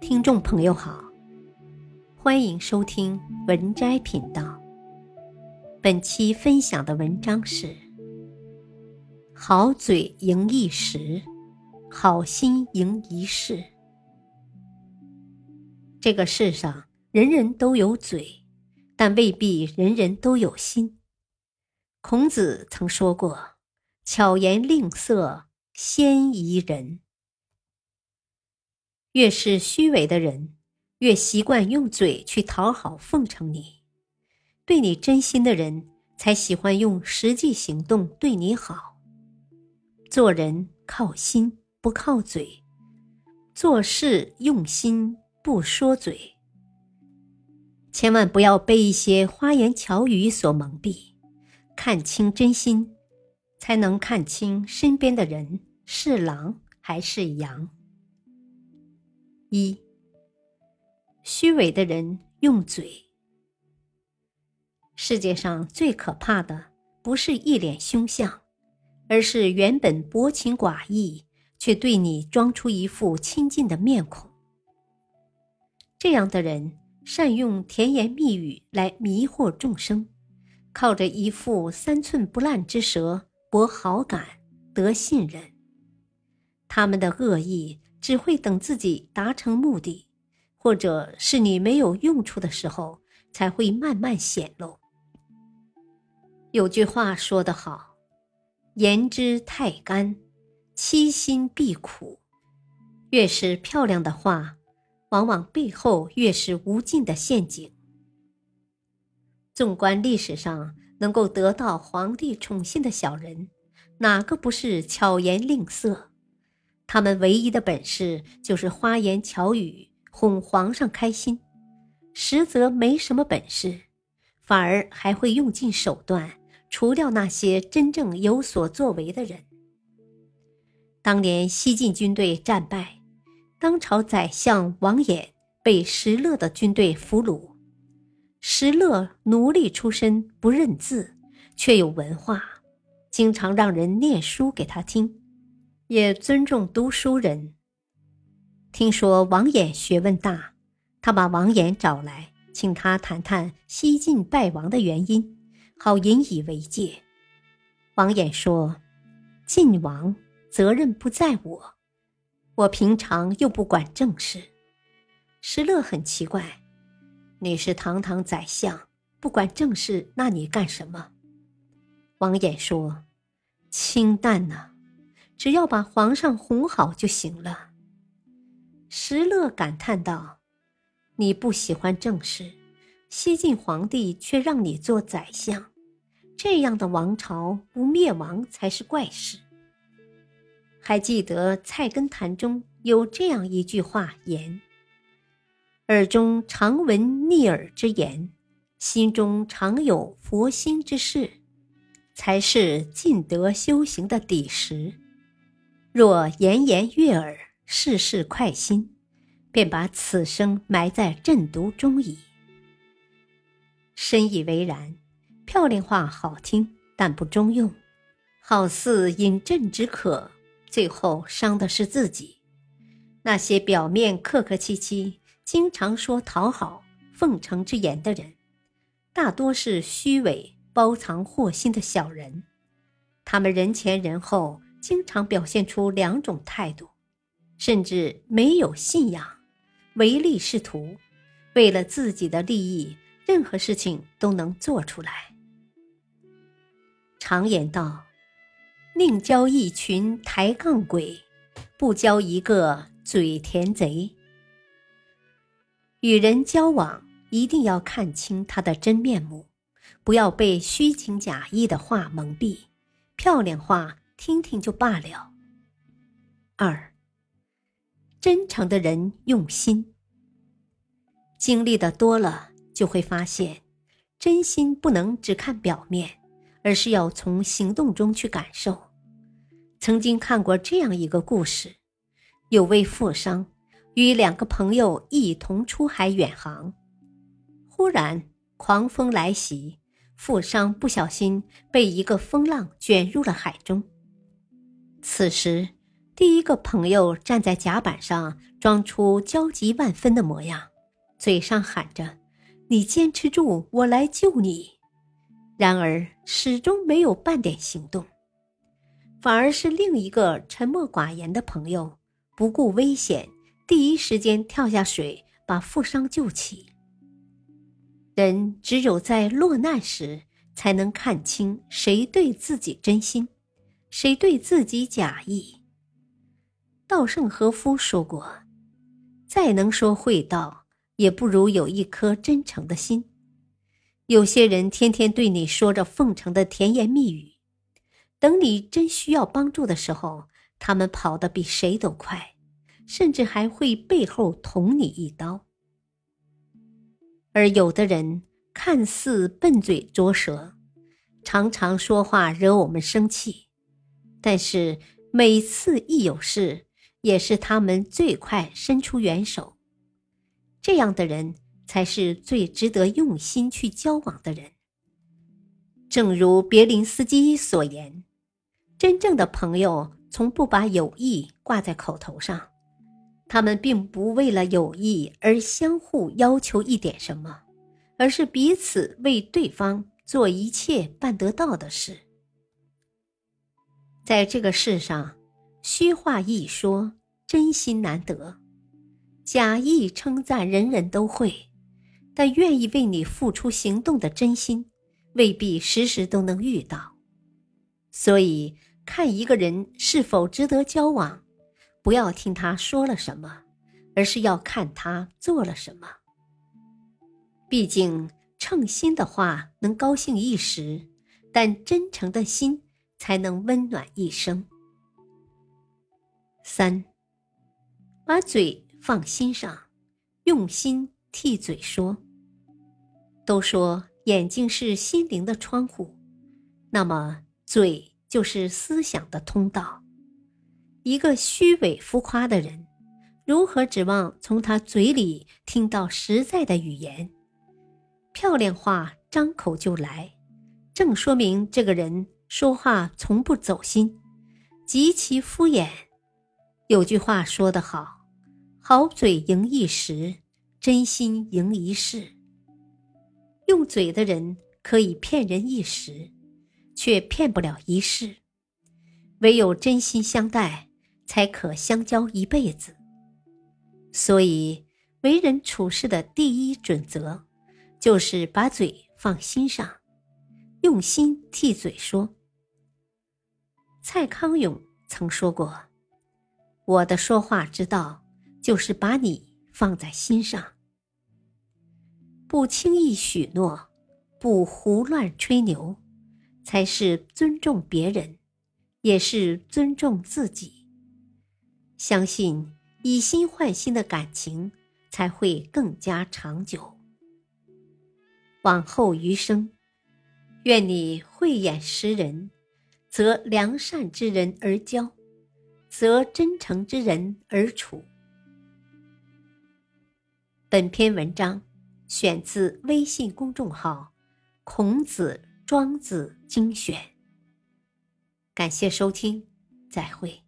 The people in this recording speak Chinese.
听众朋友好，欢迎收听文摘频道。本期分享的文章是：好嘴赢一时，好心赢一世。这个世上人人都有嘴，但未必人人都有心。孔子曾说过：“巧言令色，先宜人。”越是虚伪的人，越习惯用嘴去讨好奉承你；对你真心的人，才喜欢用实际行动对你好。做人靠心不靠嘴，做事用心不说嘴。千万不要被一些花言巧语所蒙蔽，看清真心，才能看清身边的人是狼还是羊。一，虚伪的人用嘴。世界上最可怕的不是一脸凶相，而是原本薄情寡义，却对你装出一副亲近的面孔。这样的人善用甜言蜜语来迷惑众生，靠着一副三寸不烂之舌博好感、得信任。他们的恶意。只会等自己达成目的，或者是你没有用处的时候，才会慢慢显露。有句话说得好：“言之太干，欺心必苦。”越是漂亮的话，往往背后越是无尽的陷阱。纵观历史上，能够得到皇帝宠信的小人，哪个不是巧言令色？他们唯一的本事就是花言巧语哄皇上开心，实则没什么本事，反而还会用尽手段除掉那些真正有所作为的人。当年西晋军队战败，当朝宰相王衍被石勒的军队俘虏。石勒奴隶出身，不认字，却有文化，经常让人念书给他听。也尊重读书人。听说王衍学问大，他把王衍找来，请他谈谈西晋败亡的原因，好引以为戒。王衍说：“晋王责任不在我，我平常又不管政事。”石勒很奇怪：“你是堂堂宰相，不管政事，那你干什么？”王衍说：“清淡呐。”只要把皇上哄好就行了。石勒感叹道：“你不喜欢政事，西晋皇帝却让你做宰相，这样的王朝不灭亡才是怪事。”还记得《菜根谭》中有这样一句话言：“耳中常闻逆耳之言，心中常有佛心之事，才是尽德修行的底石。”若言言悦耳，事事快心，便把此生埋在阵毒中矣。深以为然。漂亮话好听，但不中用，好似饮鸩止渴，最后伤的是自己。那些表面客客气气、经常说讨好、奉承之言的人，大多是虚伪、包藏祸心的小人。他们人前人后。经常表现出两种态度，甚至没有信仰，唯利是图，为了自己的利益，任何事情都能做出来。常言道：“宁交一群抬杠鬼，不交一个嘴甜贼。”与人交往一定要看清他的真面目，不要被虚情假意的话蒙蔽，漂亮话。听听就罢了。二，真诚的人用心。经历的多了，就会发现，真心不能只看表面，而是要从行动中去感受。曾经看过这样一个故事：有位富商与两个朋友一同出海远航，忽然狂风来袭，富商不小心被一个风浪卷入了海中。此时，第一个朋友站在甲板上，装出焦急万分的模样，嘴上喊着：“你坚持住，我来救你。”然而始终没有半点行动，反而是另一个沉默寡言的朋友，不顾危险，第一时间跳下水，把富商救起。人只有在落难时，才能看清谁对自己真心，谁对自己假意。稻盛和夫说过：“再能说会道，也不如有一颗真诚的心。”有些人天天对你说着奉承的甜言蜜语，等你真需要帮助的时候，他们跑得比谁都快，甚至还会背后捅你一刀。而有的人看似笨嘴拙舌，常常说话惹我们生气，但是每次一有事，也是他们最快伸出援手，这样的人才是最值得用心去交往的人。正如别林斯基所言：“真正的朋友从不把友谊挂在口头上，他们并不为了友谊而相互要求一点什么，而是彼此为对方做一切办得到的事。”在这个世上。虚话一说，真心难得。假意称赞，人人都会，但愿意为你付出行动的真心，未必时时都能遇到。所以，看一个人是否值得交往，不要听他说了什么，而是要看他做了什么。毕竟，称心的话能高兴一时，但真诚的心才能温暖一生。三，把嘴放心上，用心替嘴说。都说眼睛是心灵的窗户，那么嘴就是思想的通道。一个虚伪浮夸的人，如何指望从他嘴里听到实在的语言？漂亮话张口就来，正说明这个人说话从不走心，极其敷衍。有句话说得好：“好嘴赢一时，真心赢一世。”用嘴的人可以骗人一时，却骗不了一世。唯有真心相待，才可相交一辈子。所以，为人处事的第一准则，就是把嘴放心上，用心替嘴说。蔡康永曾说过。我的说话之道，就是把你放在心上，不轻易许诺，不胡乱吹牛，才是尊重别人，也是尊重自己。相信以心换心的感情，才会更加长久。往后余生，愿你慧眼识人，择良善之人而交。则真诚之人而处。本篇文章选自微信公众号“孔子庄子精选”。感谢收听，再会。